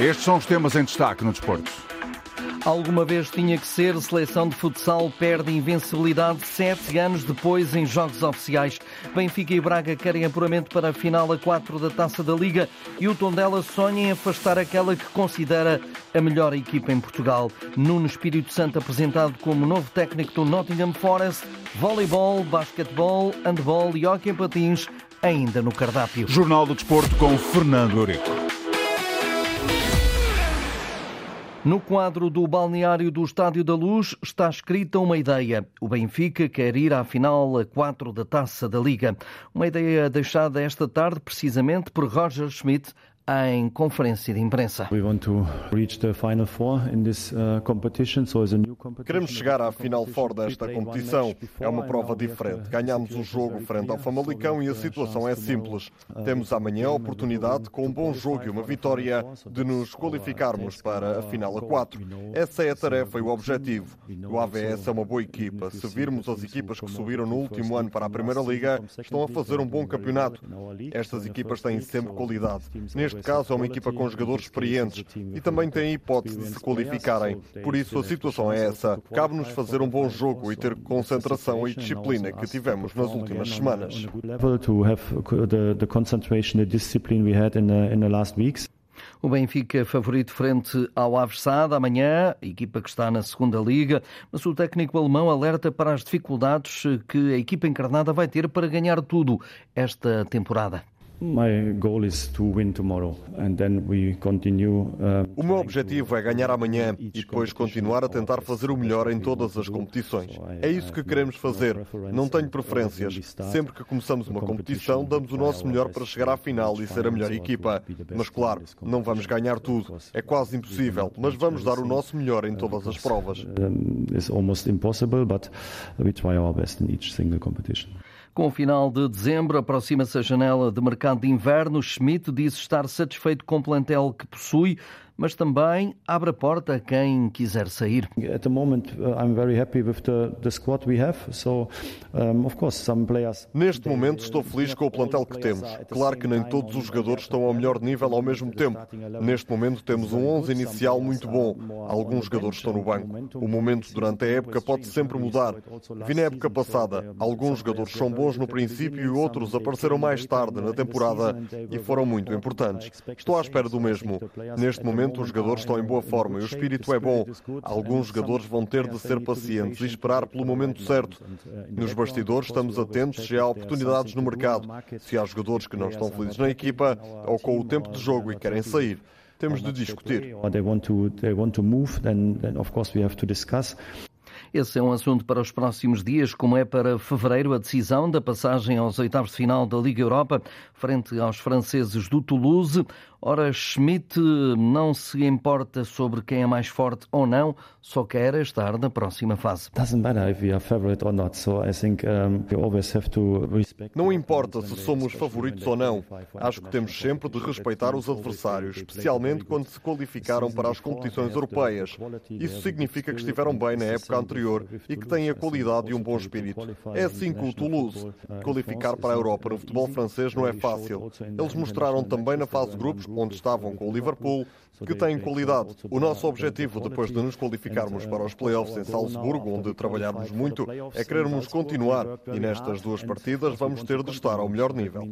Estes são os temas em destaque no desporto. Alguma vez tinha que ser, seleção de futsal perde invencibilidade sete anos depois em jogos oficiais. Benfica e Braga querem apuramento para a final a 4 da Taça da Liga e o Tondela sonha em afastar aquela que considera a melhor equipa em Portugal. Nuno Espírito Santo apresentado como novo técnico do Nottingham Forest, voleibol, basquetebol, handball e hockey patins ainda no cardápio. Jornal do Desporto com Fernando Eurico. No quadro do balneário do Estádio da Luz está escrita uma ideia. O Benfica quer ir à final a 4 da Taça da Liga. Uma ideia deixada esta tarde precisamente por Roger Schmidt, em conferência de imprensa. Uh, Queremos chegar à final fora desta competição. É uma prova diferente. Ganhamos o jogo frente ao Famalicão e a situação é simples. Uh, Temos amanhã a oportunidade, com um bom jogo e uma vitória, de nos qualificarmos para a final a 4. Essa é a tarefa e o objetivo. O AVS é uma boa equipa. Se virmos as equipas que subiram no último ano para a Primeira Liga, estão a fazer um bom campeonato. Estas equipas têm sempre qualidade. Neste Neste caso, é uma equipa com jogadores experientes e também tem a hipótese de se qualificarem. Por isso, a situação é essa. Cabe-nos fazer um bom jogo e ter concentração e disciplina que tivemos nas últimas semanas. O Benfica favorito frente ao Aves Sada amanhã, equipa que está na segunda liga, mas o técnico alemão alerta para as dificuldades que a equipa encarnada vai ter para ganhar tudo esta temporada. O meu objetivo é ganhar amanhã e depois continuar a tentar fazer o melhor em todas as competições. É isso que queremos fazer. Não tenho preferências. Sempre que começamos uma competição, damos o nosso melhor para chegar à final e ser a melhor equipa. Mas claro, não vamos ganhar tudo. É quase impossível, mas vamos dar o nosso melhor em todas as provas. Com o final de dezembro, aproxima-se a janela de mercado de inverno. Schmidt diz estar satisfeito com o plantel que possui, mas também abre a porta a quem quiser sair. At the moment, uh, I'm very happy with the, the squad we have. So, um, of course, some players. Neste momento estou feliz com o plantel que temos. Claro que nem todos os jogadores estão ao melhor nível ao mesmo tempo. Neste momento temos um 11 inicial muito bom. Alguns jogadores estão no banco. O momento durante a época pode sempre mudar. Vi na época passada, alguns jogadores são bons no princípio e outros apareceram mais tarde na temporada e foram muito importantes. Estou à espera do mesmo. Neste momento momento os jogadores estão em boa forma e o espírito é bom. Alguns jogadores vão ter de ser pacientes e esperar pelo momento certo. Nos bastidores estamos atentos se há oportunidades no mercado, se há jogadores que não estão felizes na equipa ou com o tempo de jogo e querem sair. Temos de discutir. Esse é um assunto para os próximos dias, como é para fevereiro a decisão da passagem aos oitavos de final da Liga Europa, frente aos franceses do Toulouse. Ora, Schmidt não se importa sobre quem é mais forte ou não, só quer estar na próxima fase. Não importa se somos favoritos ou não. Acho que temos sempre de respeitar os adversários, especialmente quando se qualificaram para as competições europeias. Isso significa que estiveram bem na época anterior e que têm a qualidade e um bom espírito. É assim com o Toulouse. Qualificar para a Europa no futebol francês não é fácil. Eles mostraram também na fase de grupos onde estavam com o Liverpool, que têm qualidade. O nosso objetivo, depois de nos qualificarmos para os playoffs em Salzburgo, onde trabalhamos muito, é querermos continuar. E nestas duas partidas vamos ter de estar ao melhor nível.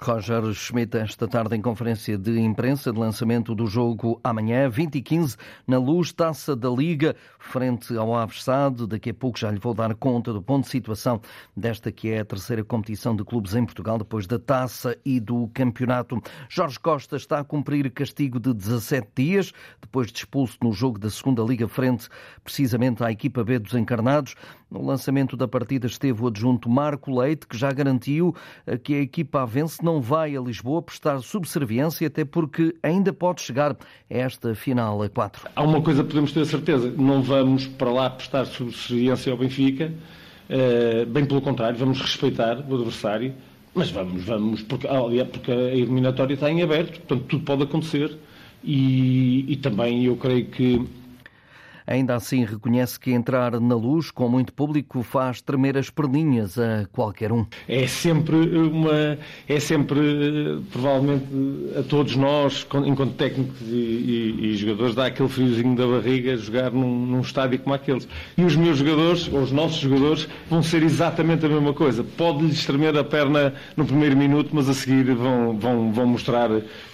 Roger Schmidt, esta tarde em conferência de imprensa de lançamento do jogo amanhã, 20 e 15, na luz Taça da Liga, frente ao Avestado. Daqui a pouco já lhe vou dar conta do ponto de situação desta que é a terceira competição de clubes em Portugal, depois da Taça e do Campeonato. Jorge Costa está a cumprir castigo de 17 dias, depois de expulso no jogo da Segunda Liga, frente precisamente à equipa B dos Encarnados. No lançamento da partida esteve o adjunto Marco Leite, que já garantiu que a equipa não vai a Lisboa prestar subserviência, até porque ainda pode chegar a esta final a 4. Há uma coisa que podemos ter certeza: não vamos para lá prestar subserviência ao Benfica, eh, bem pelo contrário, vamos respeitar o adversário, mas vamos, vamos, porque, porque a eliminatória está em aberto, portanto tudo pode acontecer e, e também eu creio que Ainda assim, reconhece que entrar na luz com muito público faz tremer as perninhas a qualquer um. É sempre uma. É sempre, provavelmente, a todos nós, enquanto técnicos e, e, e jogadores, dá aquele friozinho da barriga jogar num, num estádio como aqueles. E os meus jogadores, ou os nossos jogadores, vão ser exatamente a mesma coisa. Pode-lhes tremer a perna no primeiro minuto, mas a seguir vão, vão, vão mostrar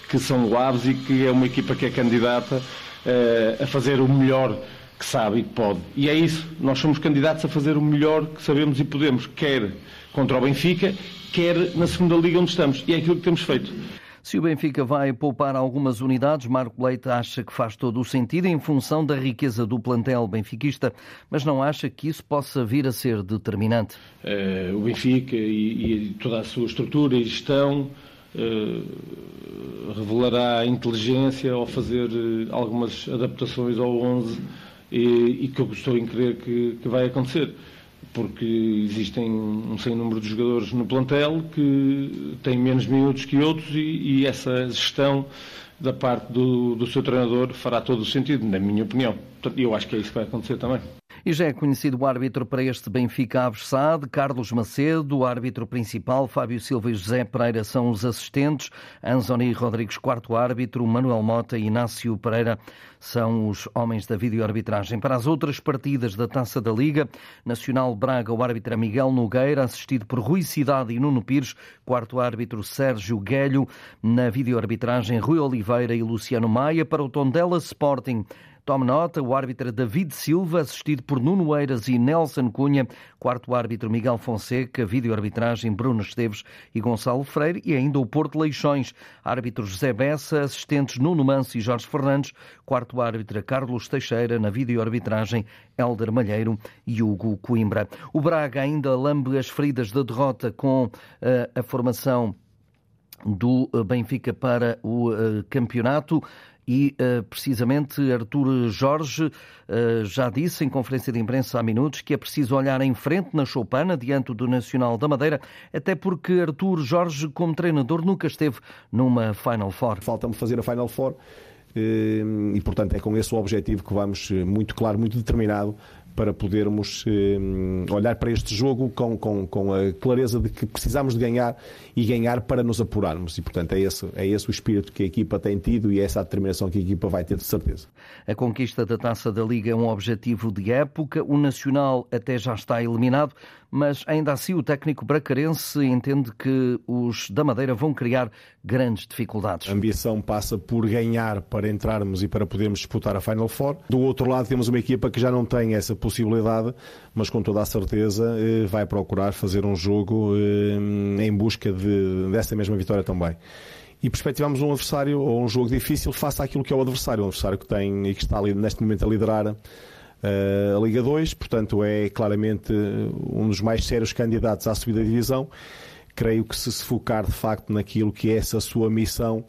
que são loaves e que é uma equipa que é candidata uh, a fazer o melhor que sabe e que pode. E é isso, nós somos candidatos a fazer o melhor que sabemos e podemos, quer contra o Benfica, quer na segunda liga onde estamos. E é aquilo que temos feito. Se o Benfica vai poupar algumas unidades, Marco Leite acha que faz todo o sentido em função da riqueza do plantel benfiquista, mas não acha que isso possa vir a ser determinante. Uh, o Benfica e, e, toda a sua estrutura e gestão uh, revelará inteligência ao fazer uh, algumas adaptações ao 11 e, e que eu estou em crer que, que vai acontecer porque existem um sem número de jogadores no plantel que têm menos minutos que outros e, e essa gestão da parte do, do seu treinador fará todo o sentido, na minha opinião. Eu acho que é isso que vai acontecer também. E já é conhecido o árbitro para este Benfica Aversade, Carlos Macedo, o árbitro principal, Fábio Silva e José Pereira são os assistentes, Anzoni Rodrigues, quarto árbitro, Manuel Mota e Inácio Pereira são os homens da videoarbitragem. Para as outras partidas da Taça da Liga, Nacional Braga, o árbitro é Miguel Nogueira, assistido por Rui Cidade e Nuno Pires, quarto árbitro Sérgio Guelho, na videoarbitragem Rui Oliveira e Luciano Maia, para o Tondela Sporting, Tome nota, o árbitro David Silva, assistido por Nuno Eiras e Nelson Cunha, quarto árbitro Miguel Fonseca, vídeo-arbitragem Bruno Esteves e Gonçalo Freire e ainda o Porto Leixões, árbitro José Bessa, assistentes Nuno Manso e Jorge Fernandes, quarto árbitro Carlos Teixeira, na vídeo-arbitragem Helder Malheiro e Hugo Coimbra. O Braga ainda lambe as feridas da derrota com uh, a formação do eh, Benfica para o uh, campeonato e uh, precisamente Artur Jorge uh, já disse em conferência de imprensa há minutos que é preciso olhar em frente na Choupana diante do Nacional da Madeira, até porque Artur Jorge, como treinador, nunca esteve numa Final Four. Falta-me fazer a Final Four eh, e, portanto, é com esse objetivo que vamos, muito claro, muito determinado, para podermos eh, olhar para este jogo com, com, com a clareza de que precisamos de ganhar e ganhar para nos apurarmos. E, portanto, é esse, é esse o espírito que a equipa tem tido e é essa a determinação que a equipa vai ter, de certeza. A conquista da taça da Liga é um objetivo de época. O Nacional até já está eliminado, mas ainda assim o técnico bracarense entende que os da Madeira vão criar grandes dificuldades. A ambição passa por ganhar para entrarmos e para podermos disputar a Final Four. Do outro lado, temos uma equipa que já não tem essa possibilidade, mas com toda a certeza eh, vai procurar fazer um jogo eh, em busca de, dessa mesma vitória também e perspectivamos um adversário ou um jogo difícil face àquilo que é o adversário, um adversário que tem e que está ali neste momento a liderar a Liga 2, portanto é claramente um dos mais sérios candidatos à subida de divisão. Creio que se se focar de facto naquilo que é essa sua missão,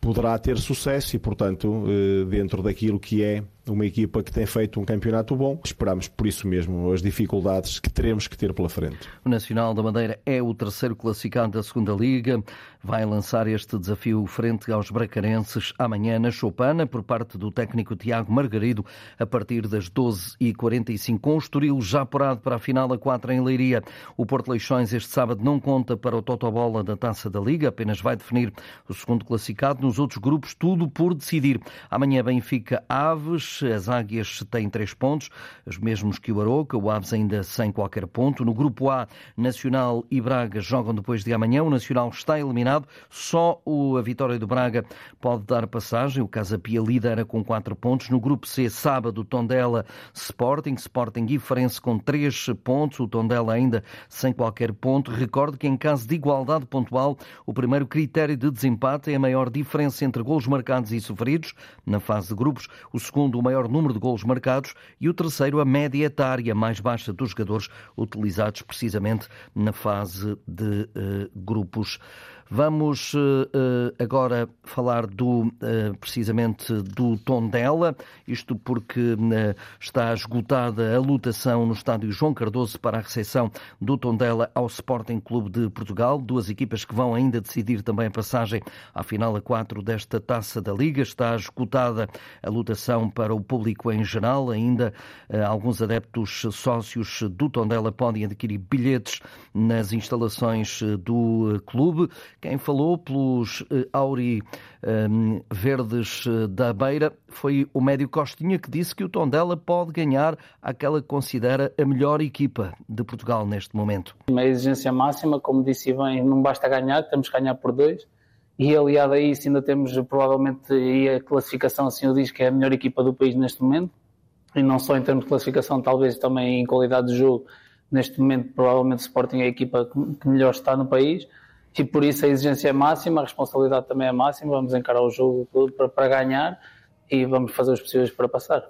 poderá ter sucesso e, portanto, eh, dentro daquilo que é uma equipa que tem feito um campeonato bom. Esperamos por isso mesmo as dificuldades que teremos que ter pela frente. O Nacional da Madeira é o terceiro classificado da segunda Liga. Vai lançar este desafio frente aos bracarenses amanhã na Chopana por parte do técnico Tiago Margarido a partir das 12h45 com o Estoril já apurado para a final a 4 em Leiria. O Porto Leixões este sábado não conta para o Totobola da Taça da Liga, apenas vai definir o segundo classificado. Nos outros grupos tudo por decidir. Amanhã Benfica Aves, as Águias têm três pontos, os mesmos que o Aroca, o Aves ainda sem qualquer ponto. No grupo A, Nacional e Braga jogam depois de amanhã. O Nacional está eliminado. Só a vitória do Braga pode dar passagem. O Casa Pia lidera com quatro pontos. No grupo C, sábado, Tondela Sporting. Sporting e Farense com três pontos. O Tondela ainda sem qualquer ponto. Recordo que em caso de igualdade pontual, o primeiro critério de desempate é a maior diferença entre golos marcados e sofridos na fase de grupos. O segundo, o maior número de golos marcados e o terceiro, a média etária mais baixa dos jogadores utilizados precisamente na fase de uh, grupos. Vamos agora falar do, precisamente do Tondela, isto porque está esgotada a lotação no estádio João Cardoso para a recepção do Tondela ao Sporting Clube de Portugal. Duas equipas que vão ainda decidir também a passagem à final a 4 desta taça da Liga. Está esgotada a lotação para o público em geral. Ainda eh, alguns adeptos sócios do Tondela podem adquirir bilhetes nas instalações eh, do eh, clube. Quem falou pelos Auri Verdes da Beira foi o médio Costinha que disse que o Tondela pode ganhar aquela que considera a melhor equipa de Portugal neste momento. Uma exigência máxima, como disse bem, não basta ganhar, temos que ganhar por dois. E aliado a isso ainda temos provavelmente, e a classificação assim o diz, que é a melhor equipa do país neste momento, e não só em termos de classificação, talvez também em qualidade de jogo, neste momento provavelmente o Sporting é a equipa que melhor está no país, e por isso a exigência é máxima, a responsabilidade também é máxima, vamos encarar o jogo todo para, para ganhar e vamos fazer os possíveis para passar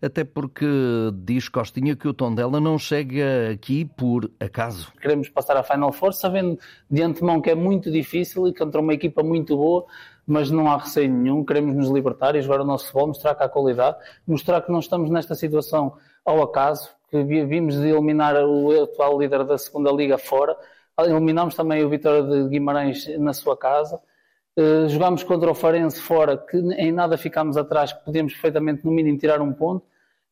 até porque diz Costinha que o Tondela não chega aqui por acaso. Queremos passar a Final Four sabendo de antemão que é muito difícil e contra uma equipa muito boa, mas não há receio nenhum. Queremos nos libertar e jogar o nosso futebol, mostrar que há qualidade, mostrar que não estamos nesta situação ao acaso, que vimos de eliminar o atual líder da segunda liga fora, eliminamos também o Vitória de Guimarães na sua casa. Uh, jogámos contra o Farense fora, que em nada ficámos atrás, que podíamos perfeitamente, no mínimo, tirar um ponto.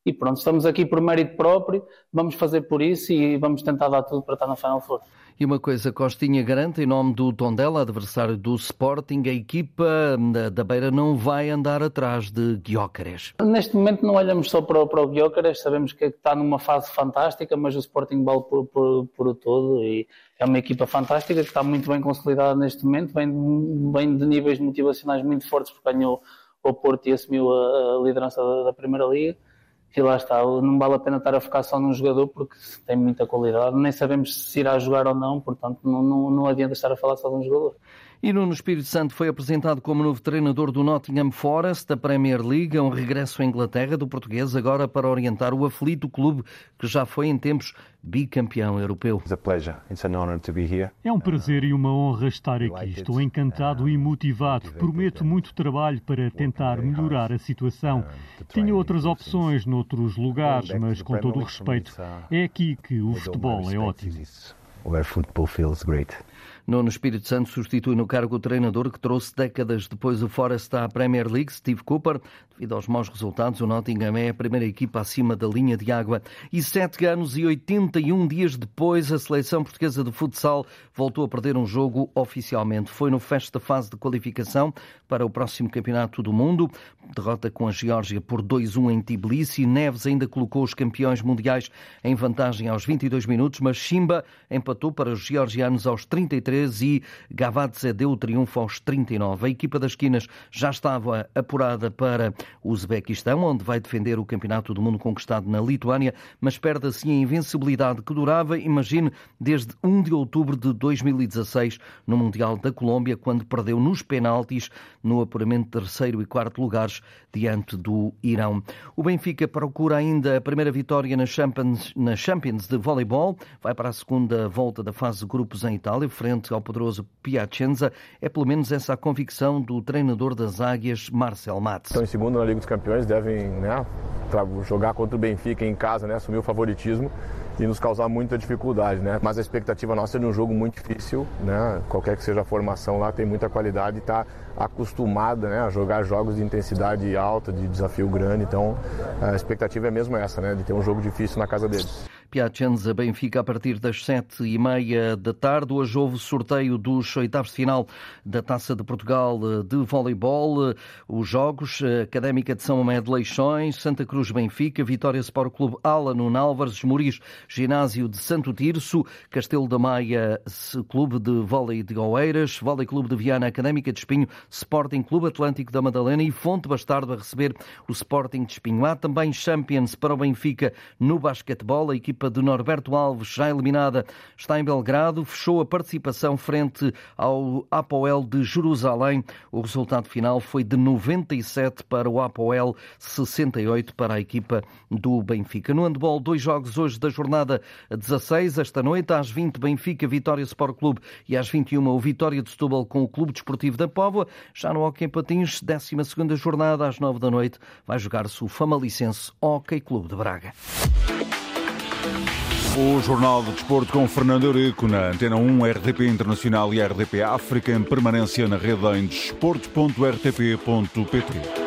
E pronto, estamos aqui por mérito próprio, vamos fazer por isso e vamos tentar dar tudo para estar na Final Four. E uma coisa, Costinha garante, em nome do Tondela, adversário do Sporting, a equipa da Beira não vai andar atrás de Guiócares. Neste momento não olhamos só para, para o Guiócares, sabemos que está numa fase fantástica, mas o Sporting vale por, por, por o todo e é uma equipa fantástica que está muito bem consolidada neste momento, vem, vem de níveis motivacionais muito fortes porque ganhou o Porto e assumiu a, a liderança da, da Primeira Liga e lá está, não vale a pena estar a focar só num jogador porque tem muita qualidade, nem sabemos se irá jogar ou não, portanto não, não, não adianta estar a falar só de um jogador. E Nuno Espírito Santo foi apresentado como novo treinador do Nottingham Forest, da Premier League, um regresso à Inglaterra do português, agora para orientar o aflito clube que já foi em tempos bicampeão europeu. É um prazer e uma honra estar aqui. Estou encantado e motivado. Prometo muito trabalho para tentar melhorar a situação. Tinha outras opções noutros lugares, mas com todo o respeito, é aqui que o futebol é ótimo. Nuno Espírito Santo substitui no cargo o treinador que trouxe décadas depois o Forest à Premier League, Steve Cooper. Devido aos maus resultados, o Nottingham é a primeira equipa acima da linha de água. E sete anos e 81 dias depois, a seleção portuguesa de futsal voltou a perder um jogo oficialmente. Foi no fecho da fase de qualificação para o próximo Campeonato do Mundo. Derrota com a Geórgia por 2-1 em Tbilisi. Neves ainda colocou os campeões mundiais em vantagem aos 22 minutos, mas Chimba empatou para os georgianos aos 33 e Gavadze deu o triunfo aos 39. A equipa das esquinas já estava apurada para o Uzbequistão, onde vai defender o Campeonato do Mundo conquistado na Lituânia, mas perde assim a invencibilidade que durava, imagine, desde 1 de outubro de 2016 no Mundial da Colômbia, quando perdeu nos penaltis no apuramento de terceiro e quarto lugares diante do Irão. O Benfica procura ainda a primeira vitória na Champions, na Champions de voleibol, vai para a segunda volta da fase de grupos em Itália, frente frente ao poderoso Piacenza. É pelo menos essa a convicção do treinador das Águias, Marcel Matos. Estão em segundo na Liga dos Campeões, devem né, jogar contra o Benfica em casa, né, assumir o favoritismo e nos causar muita dificuldade, né? Mas a expectativa nossa é de um jogo muito difícil, né? Qualquer que seja a formação lá tem muita qualidade e está acostumada, né, a jogar jogos de intensidade alta, de desafio grande. Então, a expectativa é mesmo essa, né, de ter um jogo difícil na casa deles. Piacenza Benfica a partir das sete e meia da tarde. Hoje houve sorteio dos oitavos de final da Taça de Portugal de voleibol. Os jogos Académica de São Mamé de Leixões, Santa Cruz Benfica, Vitória Sport Clube Ala no Álvares, Moris Ginásio de Santo Tirso, Castelo da Maia Clube de Vôlei de Oeiras, Vôlei Clube de Viana Académica de Espinho, Sporting Clube Atlântico da Madalena e Fonte Bastardo a receber o Sporting de Espinho. Há também Champions para o Benfica no basquetebol. A equipa equipa de Norberto Alves, já eliminada, está em Belgrado, fechou a participação frente ao Apoel de Jerusalém. O resultado final foi de 97 para o Apoel, 68 para a equipa do Benfica. No handball, dois jogos hoje da jornada 16, esta noite, às 20, Benfica, Vitória Sport Clube e às 21, o Vitória de Setúbal com o Clube Desportivo da Póvoa. Já no Hockey Patins, 12 jornada, às 9 da noite, vai jogar-se o Famalicense Hockey Clube de Braga. O Jornal de Desporto com Fernando Eurico na Antena 1, RDP Internacional e RDP África em permanência na rede em desporto.rtp.pt.